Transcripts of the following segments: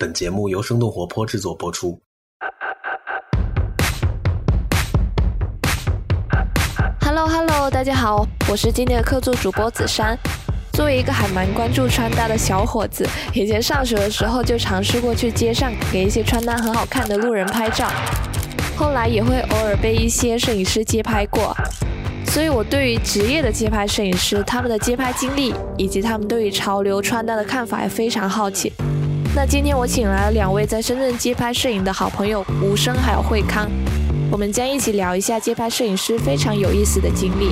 本节目由生动活泼制作播出。Hello Hello，大家好，我是今天的客座主播子珊。作为一个还蛮关注穿搭的小伙子，以前上学的时候就尝试过去街上给一些穿搭很好看的路人拍照，后来也会偶尔被一些摄影师街拍过。所以，我对于职业的街拍摄影师他们的街拍经历，以及他们对于潮流穿搭的看法，也非常好奇。那今天我请来了两位在深圳街拍摄影的好朋友吴生还有惠康，我们将一起聊一下街拍摄影师非常有意思的经历。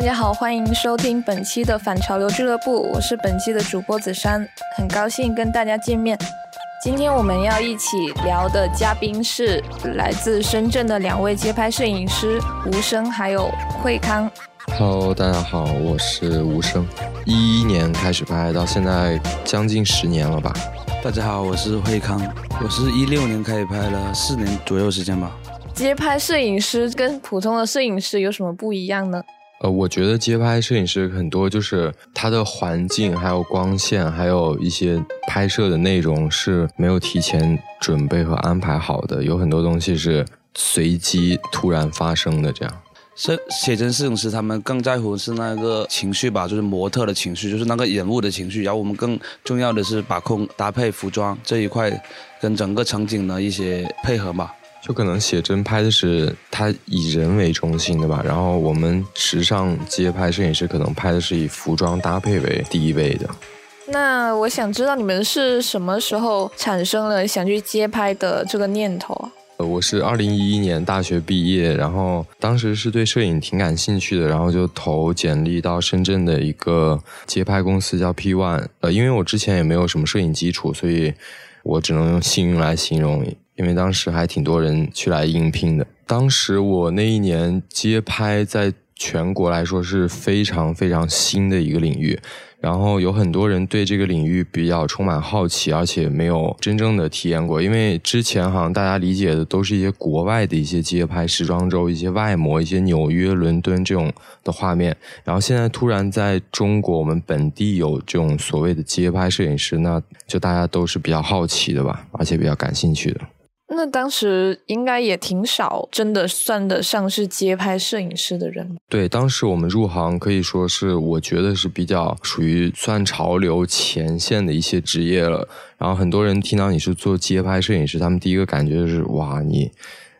大家好，欢迎收听本期的反潮流俱乐部，我是本期的主播子珊，很高兴跟大家见面。今天我们要一起聊的嘉宾是来自深圳的两位街拍摄影师吴声还有惠康。Hello，大家好，我是吴声，一一年开始拍，到现在将近十年了吧。大家好，我是惠康，我是一六年开始拍了，四年左右时间吧。街拍摄影师跟普通的摄影师有什么不一样呢？呃，我觉得街拍摄影师很多就是他的环境、还有光线，还有一些拍摄的内容是没有提前准备和安排好的，有很多东西是随机突然发生的这样。摄写真摄影师他们更在乎是那个情绪吧，就是模特的情绪，就是那个人物的情绪。然后我们更重要的是把控搭配服装这一块，跟整个场景的一些配合吧。就可能写真拍的是它以人为中心的吧，然后我们时尚街拍摄影师可能拍的是以服装搭配为第一位的。那我想知道你们是什么时候产生了想去街拍的这个念头啊？呃我是二零一一年大学毕业，然后当时是对摄影挺感兴趣的，然后就投简历到深圳的一个街拍公司叫 P One。呃，因为我之前也没有什么摄影基础，所以我只能用幸运来形容，因为当时还挺多人去来应聘的。当时我那一年街拍在全国来说是非常非常新的一个领域，然后有很多人对这个领域比较充满好奇，而且没有真正的体验过。因为之前好像大家理解的都是一些国外的一些街拍、时装周、一些外模、一些纽约、伦敦这种的画面，然后现在突然在中国我们本地有这种所谓的街拍摄影师，那就大家都是比较好奇的吧，而且比较感兴趣的。那当时应该也挺少，真的算得上是街拍摄影师的人。对，当时我们入行可以说是，我觉得是比较属于算潮流前线的一些职业了。然后很多人听到你是做街拍摄影师，他们第一个感觉就是哇，你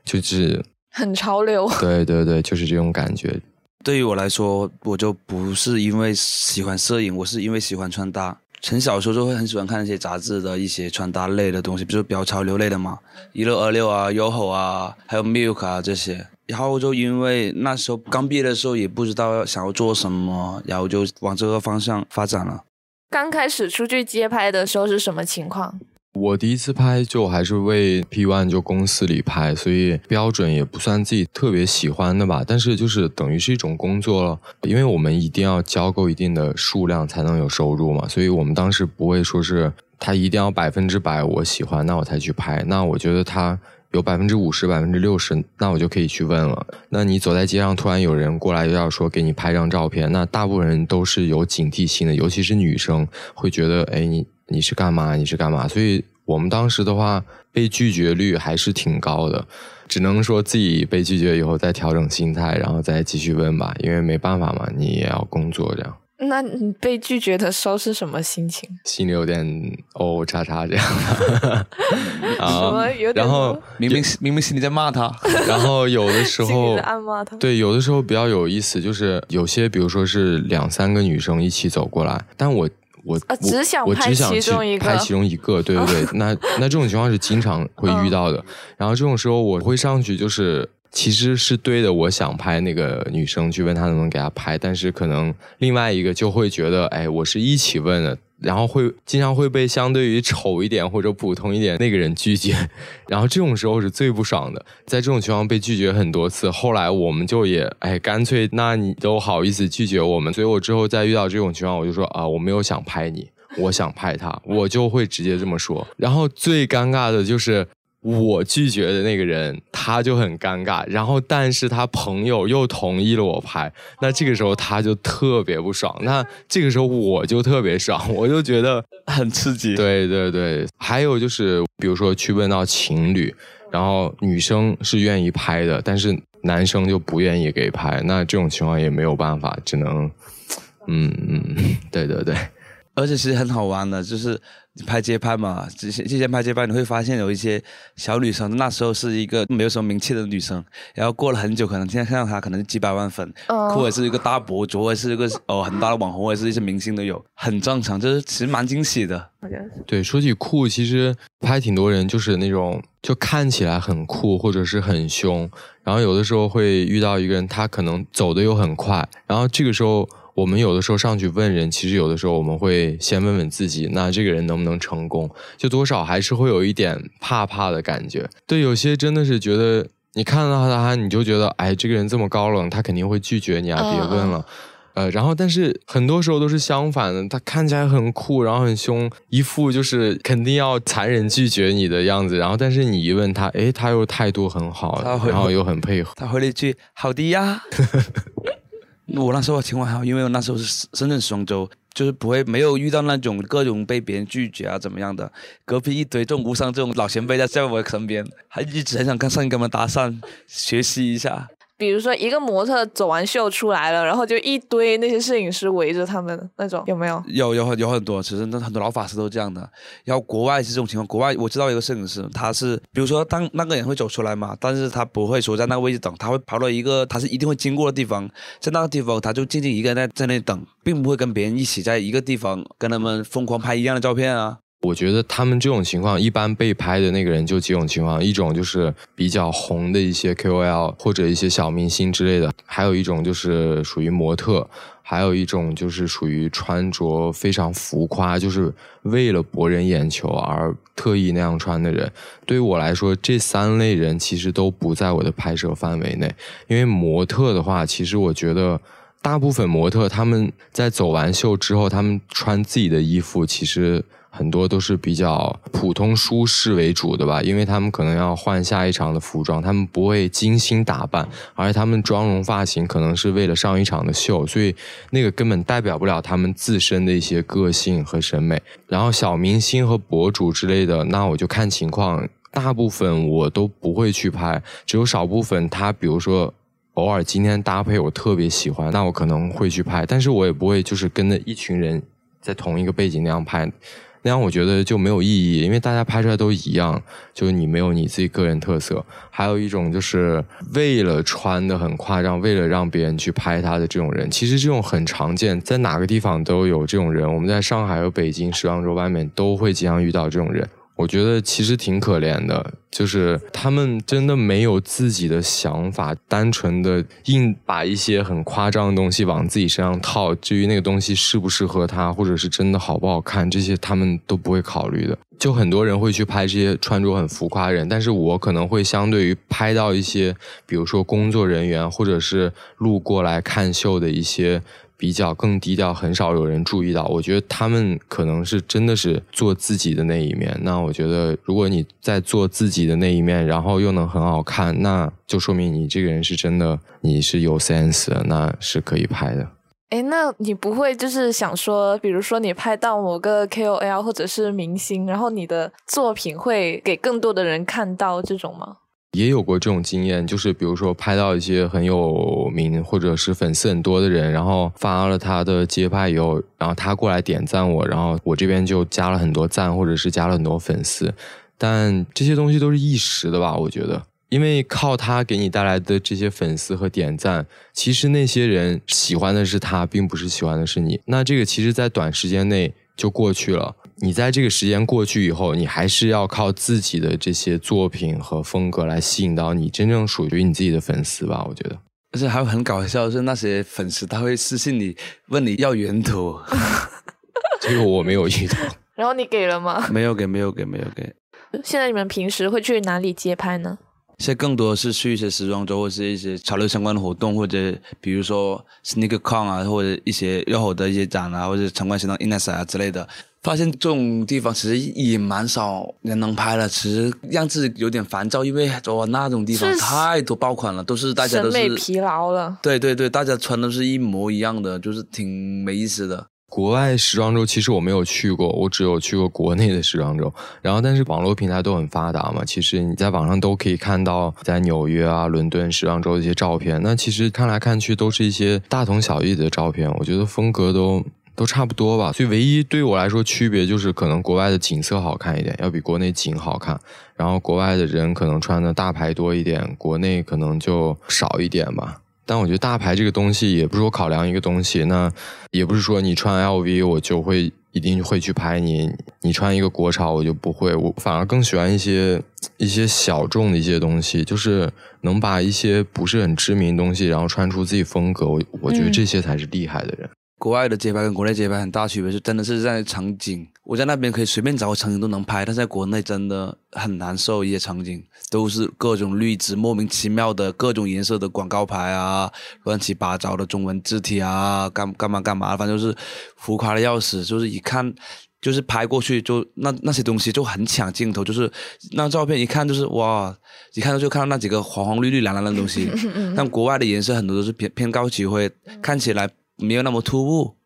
就是 很潮流。对对对，就是这种感觉。对于我来说，我就不是因为喜欢摄影，我是因为喜欢穿搭。陈小时候就会很喜欢看那些杂志的一些穿搭类的东西，比如比较潮流类的嘛，一六二六啊、YOHO 啊，还有 Milk 啊这些。然后就因为那时候刚毕业的时候也不知道想要做什么，然后就往这个方向发展了。刚开始出去街拍的时候是什么情况？我第一次拍就还是为 P One 就公司里拍，所以标准也不算自己特别喜欢的吧。但是就是等于是一种工作了，因为我们一定要交够一定的数量才能有收入嘛，所以我们当时不会说是他一定要百分之百我喜欢，那我才去拍。那我觉得他有百分之五十、百分之六十，那我就可以去问了。那你走在街上，突然有人过来又要说给你拍张照片，那大部分人都是有警惕心的，尤其是女生会觉得，哎，你你是干嘛？你是干嘛？所以我们当时的话，被拒绝率还是挺高的，只能说自己被拒绝以后再调整心态，然后再继续问吧，因为没办法嘛，你也要工作这样。那你被拒绝的时候是什么心情？心里有点哦叉叉这样的，什么有点然后明明明明心里在骂他，然后有的时候暗骂他。对，有的时候比较有意思，就是有些比如说是两三个女生一起走过来，但我我、啊我只想拍我只想去其中一个拍其中一个，对对对，那那这种情况是经常会遇到的。然后这种时候我会上去，就是其实是对的，我想拍那个女生去问她能不能给她拍，但是可能另外一个就会觉得，哎，我是一起问的。然后会经常会被相对于丑一点或者普通一点那个人拒绝，然后这种时候是最不爽的。在这种情况被拒绝很多次，后来我们就也哎干脆，那你都好意思拒绝我们，所以我之后再遇到这种情况，我就说啊，我没有想拍你，我想拍他，我就会直接这么说。然后最尴尬的就是。我拒绝的那个人，他就很尴尬。然后，但是他朋友又同意了我拍，那这个时候他就特别不爽。那这个时候我就特别爽，我就觉得很刺激。对对对，还有就是，比如说去问到情侣，然后女生是愿意拍的，但是男生就不愿意给拍，那这种情况也没有办法，只能，嗯嗯，对对对。而且其实很好玩的，就是你拍街拍嘛，之前之前拍街拍，你会发现有一些小女生，那时候是一个没有什么名气的女生，然后过了很久，可能现在看到她，可能几百万粉，或者是一个大博主，或者是一个哦很大的网红，或者是一些明星都有，很正常，就是其实蛮惊喜的。对，说起酷，其实拍挺多人，就是那种就看起来很酷，或者是很凶，然后有的时候会遇到一个人，他可能走的又很快，然后这个时候。我们有的时候上去问人，其实有的时候我们会先问问自己，那这个人能不能成功？就多少还是会有一点怕怕的感觉。对，有些真的是觉得你看到他，你就觉得，哎，这个人这么高冷，他肯定会拒绝你啊，别问了。呃，然后但是很多时候都是相反的，他看起来很酷，然后很凶，一副就是肯定要残忍拒绝你的样子。然后但是你一问他，哎，他又态度很好，然后又很配合。他回了一句：“好的呀。”我那时候情况还好，因为我那时候是深圳双周，就是不会没有遇到那种各种被别人拒绝啊怎么样的。隔壁一堆这种无伤这种老前辈在在我身边，还一直很想跟上跟他们搭讪，学习一下。比如说，一个模特走完秀出来了，然后就一堆那些摄影师围着他们那种，有没有？有有有很多，其实那很多老法师都这样的。然后国外是这种情况，国外我知道一个摄影师，他是比如说当那个人会走出来嘛，但是他不会说在那个位置等，他会跑到一个他是一定会经过的地方，在那个地方他就静静一个人在在那等，并不会跟别人一起在一个地方跟他们疯狂拍一样的照片啊。我觉得他们这种情况，一般被拍的那个人就几种情况，一种就是比较红的一些 KOL 或者一些小明星之类的，还有一种就是属于模特，还有一种就是属于穿着非常浮夸，就是为了博人眼球而特意那样穿的人。对于我来说，这三类人其实都不在我的拍摄范围内，因为模特的话，其实我觉得大部分模特他们在走完秀之后，他们穿自己的衣服，其实。很多都是比较普通舒适为主的吧，因为他们可能要换下一场的服装，他们不会精心打扮，而且他们妆容发型可能是为了上一场的秀，所以那个根本代表不了他们自身的一些个性和审美。然后小明星和博主之类的，那我就看情况，大部分我都不会去拍，只有少部分他，比如说偶尔今天搭配我特别喜欢，那我可能会去拍，但是我也不会就是跟着一群人在同一个背景那样拍。那样我觉得就没有意义，因为大家拍出来都一样，就你没有你自己个人特色。还有一种就是为了穿的很夸张，为了让别人去拍他的这种人，其实这种很常见，在哪个地方都有这种人。我们在上海和北京时装周外面都会经常遇到这种人。我觉得其实挺可怜的，就是他们真的没有自己的想法，单纯的硬把一些很夸张的东西往自己身上套。至于那个东西适不适合他，或者是真的好不好看，这些他们都不会考虑的。就很多人会去拍这些穿着很浮夸人，但是我可能会相对于拍到一些，比如说工作人员或者是路过来看秀的一些。比较更低调，很少有人注意到。我觉得他们可能是真的是做自己的那一面。那我觉得，如果你在做自己的那一面，然后又能很好看，那就说明你这个人是真的，你是有 sense，的那是可以拍的。哎，那你不会就是想说，比如说你拍到某个 KOL 或者是明星，然后你的作品会给更多的人看到这种吗？也有过这种经验，就是比如说拍到一些很有名或者是粉丝很多的人，然后发了他的街拍以后，然后他过来点赞我，然后我这边就加了很多赞，或者是加了很多粉丝。但这些东西都是一时的吧？我觉得，因为靠他给你带来的这些粉丝和点赞，其实那些人喜欢的是他，并不是喜欢的是你。那这个其实，在短时间内就过去了。你在这个时间过去以后，你还是要靠自己的这些作品和风格来吸引到你真正属于你自己的粉丝吧？我觉得，而且还有很搞笑的，是那些粉丝他会私信你，问你要原图。这个我没有遇到。然后你给了吗？没有给，没有给，没有给。现在你们平时会去哪里街拍呢？现在更多的是去一些时装周或是一些潮流相关的活动，或者比如说 SneakerCon 啊，或者一些热火的一些展啊，或者参观什么 Ines 啊之类的。发现这种地方其实也蛮少人能拍了，其实让自己有点烦躁，因为哇那种地方太多爆款了，都是大家都是审美疲劳了。对对对，大家穿的是一模一样的，就是挺没意思的。国外时装周其实我没有去过，我只有去过国内的时装周。然后，但是网络平台都很发达嘛，其实你在网上都可以看到在纽约啊、伦敦时装周的一些照片。那其实看来看去都是一些大同小异的照片，我觉得风格都都差不多吧。所以唯一对我来说区别就是，可能国外的景色好看一点，要比国内景好看。然后国外的人可能穿的大牌多一点，国内可能就少一点吧。但我觉得大牌这个东西也不是我考量一个东西，那也不是说你穿 LV 我就会一定会去拍你，你穿一个国潮我就不会，我反而更喜欢一些一些小众的一些东西，就是能把一些不是很知名的东西，然后穿出自己风格，我我觉得嗯这些才是厉害的人。国外的街拍跟国内街拍很大区别，是真的是在场景。我在那边可以随便找个场景都能拍，但在国内真的很难受。一些场景都是各种绿植，莫名其妙的各种颜色的广告牌啊，乱七八糟的中文字体啊，干干嘛干嘛，反正就是浮夸的要死。就是一看，就是拍过去就那那些东西就很抢镜头，就是那照片一看就是哇，一看到就看到那几个黄黄绿绿蓝蓝的东西。但国外的颜色很多都是偏偏高级灰，看起来没有那么突兀，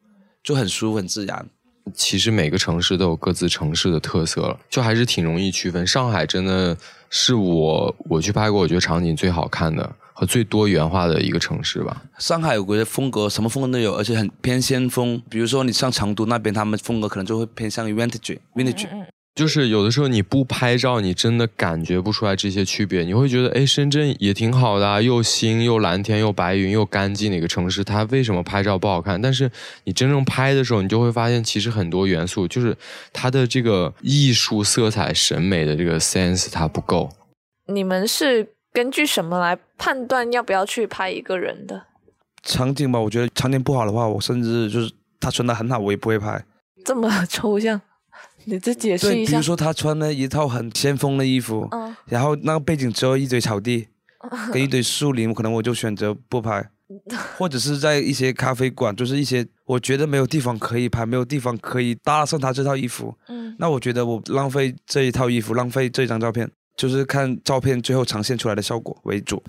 就很舒服很自然。其实每个城市都有各自城市的特色了，就还是挺容易区分。上海真的是我我去拍过，我觉得场景最好看的和最多元化的一个城市吧。上海有个风格，什么风格都有，而且很偏先锋。比如说你像成都那边，他们风格可能就会偏向于 vintage vintage。就是有的时候你不拍照，你真的感觉不出来这些区别。你会觉得，哎，深圳也挺好的啊，又新又蓝天又白云又干净的一个城市，它为什么拍照不好看？但是你真正拍的时候，你就会发现，其实很多元素就是它的这个艺术色彩审美的这个 sense 它不够。你们是根据什么来判断要不要去拍一个人的？场景吧，我觉得场景不好的话，我甚至就是他穿的很好，我也不会拍。这么 抽象，你再解释，一下比如。说他穿了一套很先锋的衣服，嗯，然后那个背景只有一堆草地跟一堆树林，可能我就选择不拍。或者是在一些咖啡馆，就是一些我觉得没有地方可以拍，没有地方可以搭上他这套衣服，嗯，那我觉得我浪费这一套衣服，浪费这张照片，就是看照片最后呈现出来的效果为主。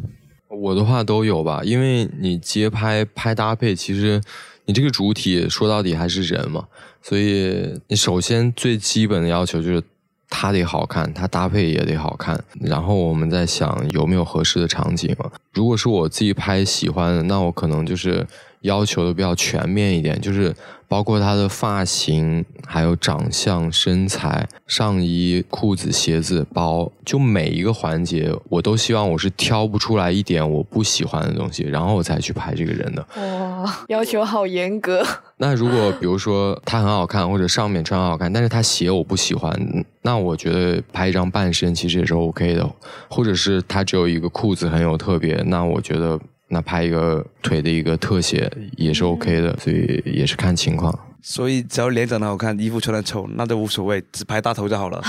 我的话都有吧，因为你街拍拍搭配，其实你这个主体说到底还是人嘛，所以你首先最基本的要求就是它得好看，它搭配也得好看，然后我们在想有没有合适的场景嘛。如果是我自己拍喜欢的，那我可能就是要求的比较全面一点，就是包括他的发型，还有长相、身材、上衣、裤子、鞋子、包，就每一个环节，我都希望我是挑不出来一点我不喜欢的东西，然后我才去拍这个人的。哇，要求好严格。那如果比如说他很好看，或者上面穿很好看，但是他鞋我不喜欢，那我觉得拍一张半身其实也是 OK 的，或者是他只有一个裤子很有特别，那我觉得那拍一个腿的一个特写也是 OK 的，所以也是看情况。所以只要脸长得好看，衣服穿的丑，那都无所谓，只拍大头就好了。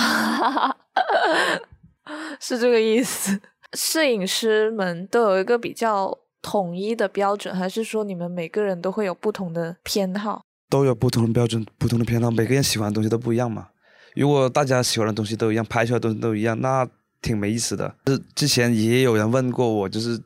是这个意思。摄影师们都有一个比较统一的标准，还是说你们每个人都会有不同的偏好？都有不同的标准、不同的偏好，每个人喜欢的东西都不一样嘛。如果大家喜欢的东西都一样，拍出来的东西都一样，那挺没意思的。就是之前也有人问过我，就是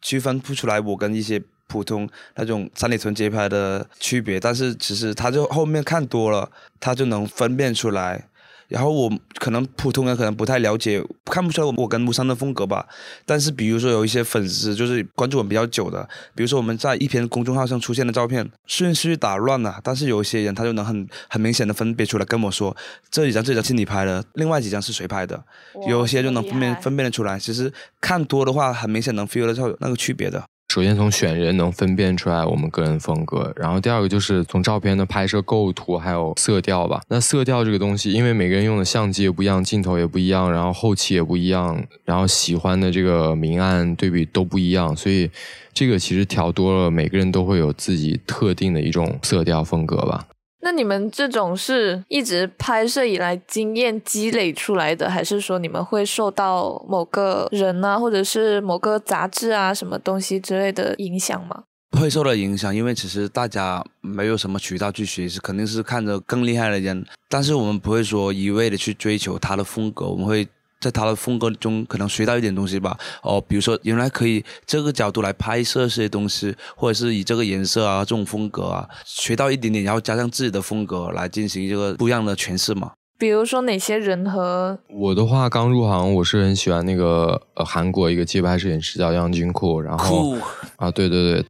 区分不出来我跟一些普通那种三里屯街拍的区别，但是其实他就后面看多了，他就能分辨出来。然后我可能普通人可能不太了解，看不出来我我跟木山的风格吧。但是比如说有一些粉丝就是关注我们比较久的，比如说我们在一篇公众号上出现的照片顺序打乱了，但是有一些人他就能很很明显的分别出来跟我说这几张这张是你拍的，另外几张是谁拍的，有些就能分辨分辨的出来。其实看多的话，很明显能 feel 得到那个区别的。首先从选人能分辨出来我们个人风格，然后第二个就是从照片的拍摄构图还有色调吧。那色调这个东西，因为每个人用的相机也不一样，镜头也不一样，然后后期也不一样，然后喜欢的这个明暗对比都不一样，所以这个其实调多了，每个人都会有自己特定的一种色调风格吧。那你们这种是一直拍摄以来经验积累出来的，还是说你们会受到某个人啊，或者是某个杂志啊什么东西之类的影响吗？会受到影响，因为其实大家没有什么渠道去学习，肯定是看着更厉害的人，但是我们不会说一味的去追求他的风格，我们会。在他的风格中，可能学到一点东西吧。哦，比如说，原来可以这个角度来拍摄这些东西，或者是以这个颜色啊、这种风格啊，学到一点点，然后加上自己的风格来进行这个不一样的诠释嘛。比如说哪些人和我的话，刚入行，我是很喜欢那个呃韩国一个街拍摄影师叫杨君库，然后啊，对对对。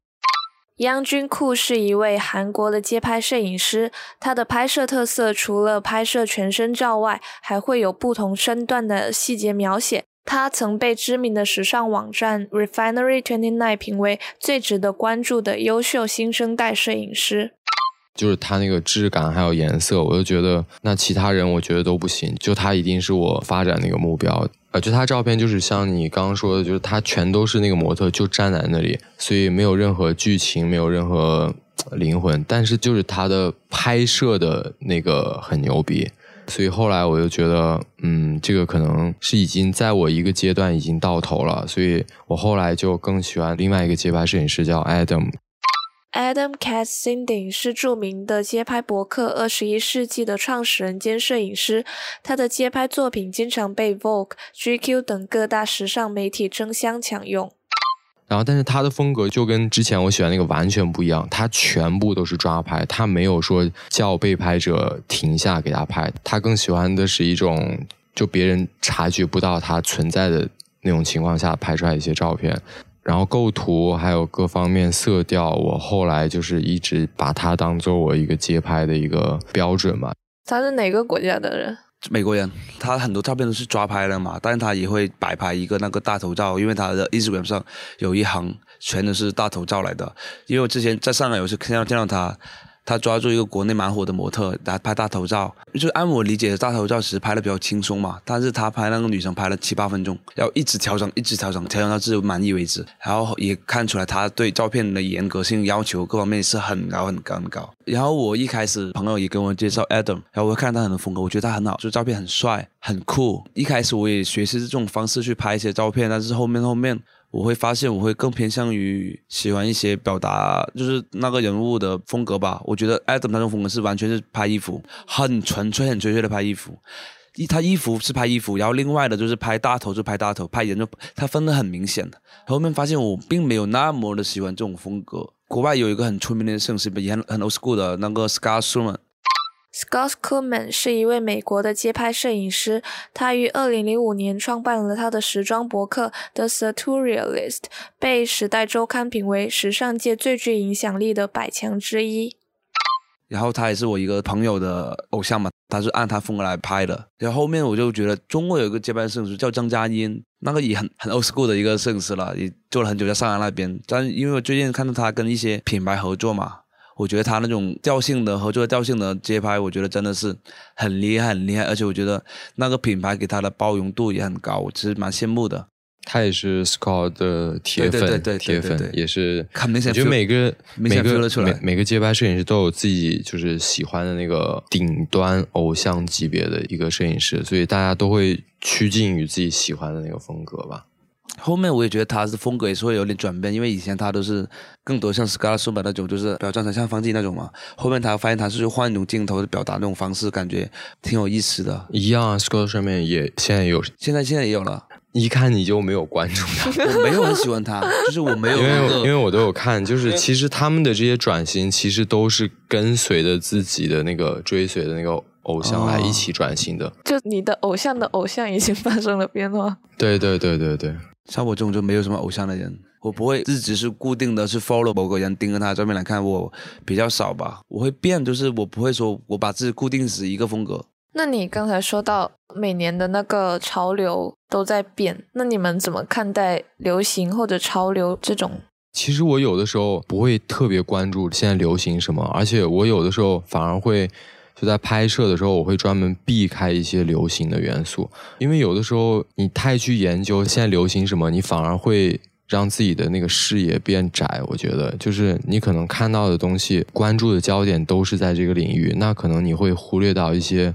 央君库是一位韩国的街拍摄影师，他的拍摄特色除了拍摄全身照外，还会有不同身段的细节描写。他曾被知名的时尚网站 Refinery Twenty Nine 评为最值得关注的优秀新生代摄影师。就是他那个质感还有颜色，我就觉得那其他人我觉得都不行，就他一定是我发展的一个目标。呃，就他照片就是像你刚刚说的，就是他全都是那个模特就站在那里，所以没有任何剧情，没有任何灵魂。但是就是他的拍摄的那个很牛逼，所以后来我就觉得，嗯，这个可能是已经在我一个阶段已经到头了，所以我后来就更喜欢另外一个街拍摄影师叫 Adam。Adam Katzinding 是著名的街拍博客《二十一世纪》的创始人兼摄影师，他的街拍作品经常被 Vogue、GQ 等各大时尚媒体争相抢用。然后，但是他的风格就跟之前我喜欢那个完全不一样，他全部都是抓拍，他没有说叫被拍者停下给他拍，他更喜欢的是一种就别人察觉不到他存在的那种情况下拍出来一些照片。然后构图还有各方面色调，我后来就是一直把它当做我一个街拍的一个标准嘛。他是哪个国家的人？美国人。他很多照片都是抓拍的嘛，但是他也会摆拍一个那个大头照，因为他的 Instagram 上有一行全都是大头照来的。因为我之前在上海有时看到见到他。他抓住一个国内蛮火的模特来拍大头照，就按我理解的大头照，其实拍的比较轻松嘛。但是他拍那个女生拍了七八分钟，要一直调整，一直调整，调整到自己满意为止。然后也看出来他对照片的严格性要求各方面是很高很高很高。然后我一开始朋友也跟我介绍 Adam，然后我看他很多风格，我觉得他很好，就照片很帅很酷。一开始我也学习这种方式去拍一些照片，但是后面后面。我会发现，我会更偏向于喜欢一些表达，就是那个人物的风格吧。我觉得 Adam 那种风格是完全是拍衣服，很纯粹、很纯粹的拍衣服。一他衣服是拍衣服，然后另外的就是拍大头就拍大头，拍人就他分得很明显的。后面发现我并没有那么的喜欢这种风格。国外有一个很出名的摄影师，也很很 old school 的那个 Scott Schumann。Scott Kuhlman 是一位美国的街拍摄影师，他于2005年创办了他的时装博客 The Sartorialist，被《时代周刊》评为时尚界最具影响力的百强之一。然后他也是我一个朋友的偶像嘛，他是按他风格来拍的。然后后面我就觉得中国有一个街拍摄影师叫张嘉音，那个也很很 old school 的一个摄影师了，也做了很久在上海那边。但因为我最近看到他跟一些品牌合作嘛。我觉得他那种调性的合作调性的街拍，我觉得真的是很厉害很厉害，而且我觉得那个品牌给他的包容度也很高，我其实蛮羡慕的。他也是 Scott 的铁粉，铁粉也是。很明显，我觉得每个每个每每个街拍摄影师都有自己就是喜欢的那个顶端偶像级别的一个摄影师，所以大家都会趋近于自己喜欢的那个风格吧。后面我也觉得他的风格也是会有点转变，因为以前他都是更多像本那种，就是表装成像方剂那种嘛。后面他发现他是换一种镜头的表达那种方式，感觉挺有意思的。一样，Scala 上面也现在也有，现在现在也有了。一看你就没有关注他，我没有很喜欢他，就是我没有，因为因为我都有看，就是其实他们的这些转型，其实都是跟随着自己的那个追随的那个偶像来一起转型的。就你的偶像的偶像已经发生了变化。对对对对对。像我这种就没有什么偶像的人，我不会一直是固定的是 follow 某个人，盯着他照片来看，我比较少吧。我会变，就是我不会说我把自己固定死一个风格。那你刚才说到每年的那个潮流都在变，那你们怎么看待流行或者潮流这种？其实我有的时候不会特别关注现在流行什么，而且我有的时候反而会。就在拍摄的时候，我会专门避开一些流行的元素，因为有的时候你太去研究现在流行什么，你反而会让自己的那个视野变窄。我觉得，就是你可能看到的东西，关注的焦点都是在这个领域，那可能你会忽略到一些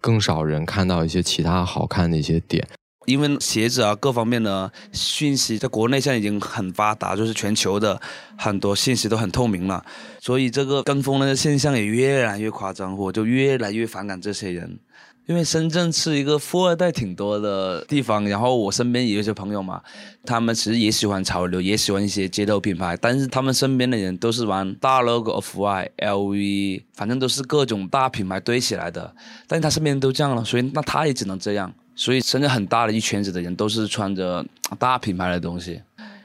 更少人看到一些其他好看的一些点。因为鞋子啊各方面的讯息，在国内现在已经很发达，就是全球的很多信息都很透明了，所以这个跟风的现象也越来越夸张，我就越来越反感这些人。因为深圳是一个富二代挺多的地方，然后我身边也有些朋友嘛，他们其实也喜欢潮流，也喜欢一些街头品牌，但是他们身边的人都是玩大 logo of Y L V，反正都是各种大品牌堆起来的，但是他身边都这样了，所以那他也只能这样。所以深圳很大的一圈子的人都是穿着大品牌的东西，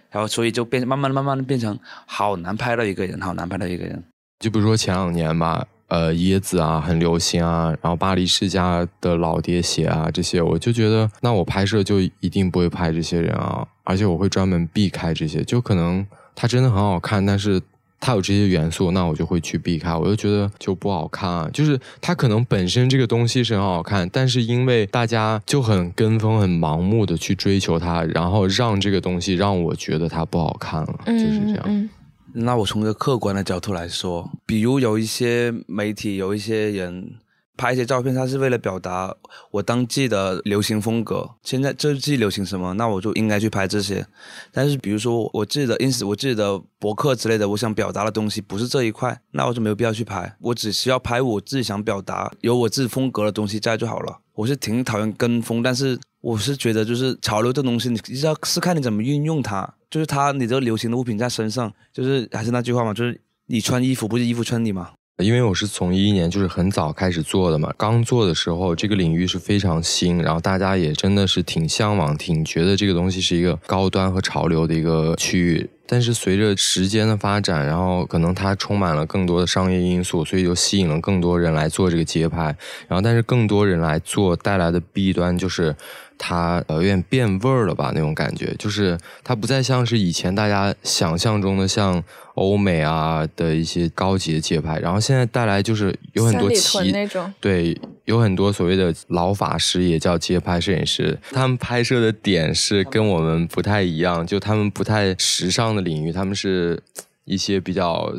然后所以就变慢慢慢慢的变成好难拍到一个人，好难拍到一个人。就比如说前两年吧，呃，椰子啊很流行啊，然后巴黎世家的老爹鞋啊这些，我就觉得那我拍摄就一定不会拍这些人啊，而且我会专门避开这些，就可能它真的很好看，但是。它有这些元素，那我就会去避开。我就觉得就不好看啊，就是它可能本身这个东西是很好看，但是因为大家就很跟风、很盲目的去追求它，然后让这个东西让我觉得它不好看了，就是这样。那我从一个客观的角度来说，比如有一些媒体，有一些人。拍一些照片，它是为了表达我当季的流行风格。现在这季流行什么，那我就应该去拍这些。但是，比如说我自己的 ins，我自己的博客之类的，我想表达的东西不是这一块，那我就没有必要去拍。我只需要拍我自己想表达、有我自己风格的东西在就好了。我是挺讨厌跟风，但是我是觉得就是潮流这东西，你知道是看你怎么运用它。就是它，你这个流行的物品在身上，就是还是那句话嘛，就是你穿衣服不是衣服穿你吗？因为我是从一一年就是很早开始做的嘛，刚做的时候这个领域是非常新，然后大家也真的是挺向往，挺觉得这个东西是一个高端和潮流的一个区域。但是随着时间的发展，然后可能它充满了更多的商业因素，所以就吸引了更多人来做这个街拍。然后但是更多人来做带来的弊端就是。它呃有点变味儿了吧？那种感觉就是它不再像是以前大家想象中的像欧美啊的一些高级的街拍，然后现在带来就是有很多奇对，有很多所谓的老法师也叫街拍摄影师，他们拍摄的点是跟我们不太一样，就他们不太时尚的领域，他们是一些比较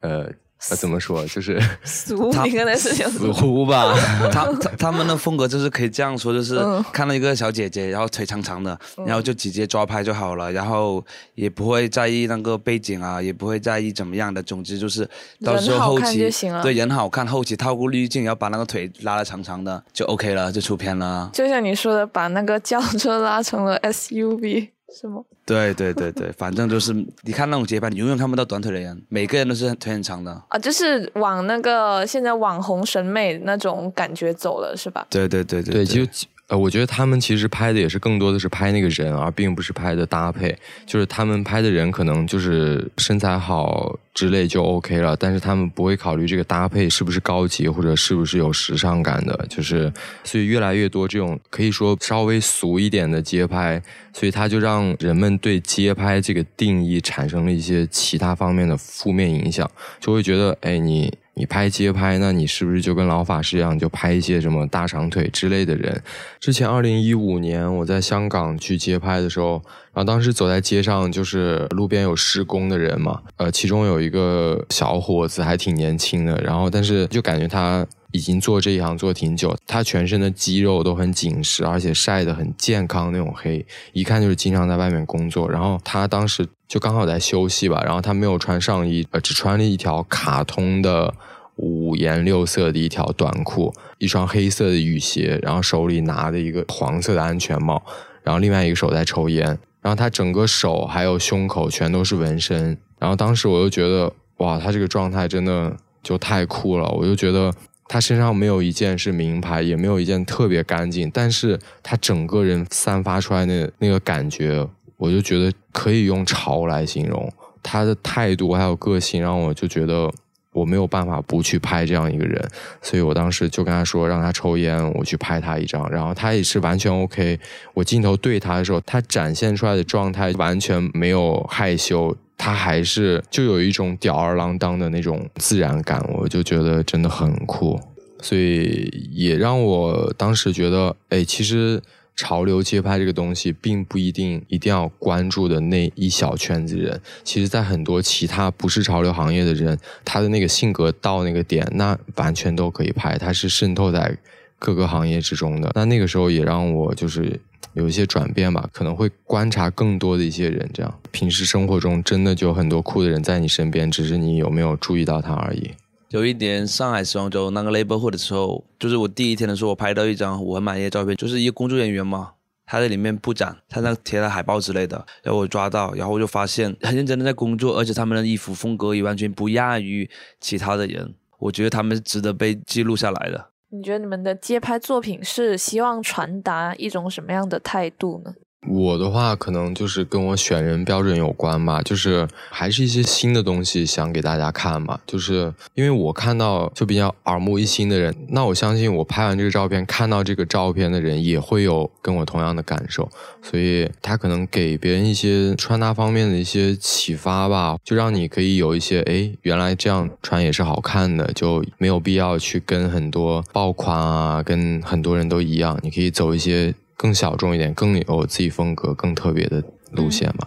呃。呃，怎么说？就是俗，你刚才是讲俗吧？他他他们的风格就是可以这样说，就是看到一个小姐姐，然后腿长长的，然后就直接抓拍就好了，然后也不会在意那个背景啊，也不会在意怎么样的，总之就是到时候后期对人好看，后期套个滤镜，然后把那个腿拉的长长的就 OK 了，就出片了。就像你说的，把那个轿车拉成了 SUV。是吗？对对对对，反正就是你看那种街拍，你永远看不到短腿的人，每个人都是腿很长的啊，就是往那个现在网红审美那种感觉走了，是吧？对对对对，就。呃，我觉得他们其实拍的也是更多的是拍那个人，而并不是拍的搭配。就是他们拍的人可能就是身材好之类就 OK 了，但是他们不会考虑这个搭配是不是高级或者是不是有时尚感的。就是所以越来越多这种可以说稍微俗一点的街拍，所以他就让人们对街拍这个定义产生了一些其他方面的负面影响，就会觉得哎你。你拍街拍，那你是不是就跟老法师一样，就拍一些什么大长腿之类的人？之前二零一五年我在香港去街拍的时候，然后当时走在街上，就是路边有施工的人嘛，呃，其中有一个小伙子还挺年轻的，然后但是就感觉他。已经做这一行做挺久，他全身的肌肉都很紧实，而且晒得很健康那种黑，一看就是经常在外面工作。然后他当时就刚好在休息吧，然后他没有穿上衣，呃，只穿了一条卡通的五颜六色的一条短裤，一双黑色的雨鞋，然后手里拿着一个黄色的安全帽，然后另外一个手在抽烟，然后他整个手还有胸口全都是纹身。然后当时我就觉得，哇，他这个状态真的就太酷了，我就觉得。他身上没有一件是名牌，也没有一件特别干净，但是他整个人散发出来的那个感觉，我就觉得可以用潮来形容。他的态度还有个性，让我就觉得我没有办法不去拍这样一个人，所以我当时就跟他说，让他抽烟，我去拍他一张，然后他也是完全 OK。我镜头对他的时候，他展现出来的状态完全没有害羞。他还是就有一种吊儿郎当的那种自然感，我就觉得真的很酷，所以也让我当时觉得，哎，其实潮流街拍这个东西，并不一定一定要关注的那一小圈子人。其实，在很多其他不是潮流行业的人，他的那个性格到那个点，那完全都可以拍。他是渗透在各个行业之中的。那那个时候也让我就是有一些转变吧，可能会观察更多的一些人。这样，平时生活中真的就有很多酷的人在你身边，只是你有没有注意到他而已。有一年上海时装周那个 label 会的时候，就是我第一天的时候，我拍到一张我很满意的照片，就是一个工作人员嘛，他在里面布展，他那贴了海报之类的，然后我抓到，然后我就发现很认真的在工作，而且他们的衣服风格也完全不亚于其他的人，我觉得他们是值得被记录下来的。你觉得你们的街拍作品是希望传达一种什么样的态度呢？我的话，可能就是跟我选人标准有关吧，就是还是一些新的东西想给大家看嘛。就是因为我看到就比较耳目一新的人，那我相信我拍完这个照片，看到这个照片的人也会有跟我同样的感受，所以他可能给别人一些穿搭方面的一些启发吧，就让你可以有一些哎，原来这样穿也是好看的，就没有必要去跟很多爆款啊，跟很多人都一样，你可以走一些。更小众一点，更有自己风格、更特别的路线嘛？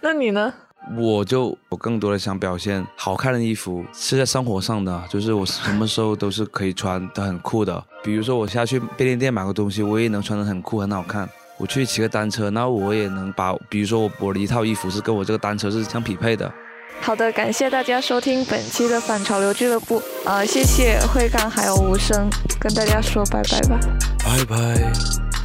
那你呢？我就我更多的想表现好看的衣服是在生活上的，就是我什么时候都是可以穿的很酷的。比如说我下去便利店买个东西，我也能穿的很酷、很好看。我去骑个单车，那我也能把，比如说我我的一套衣服是跟我这个单车是相匹配的。好的，感谢大家收听本期的反潮流俱乐部。呃，谢谢慧刚还有无声，跟大家说拜拜吧。拜拜。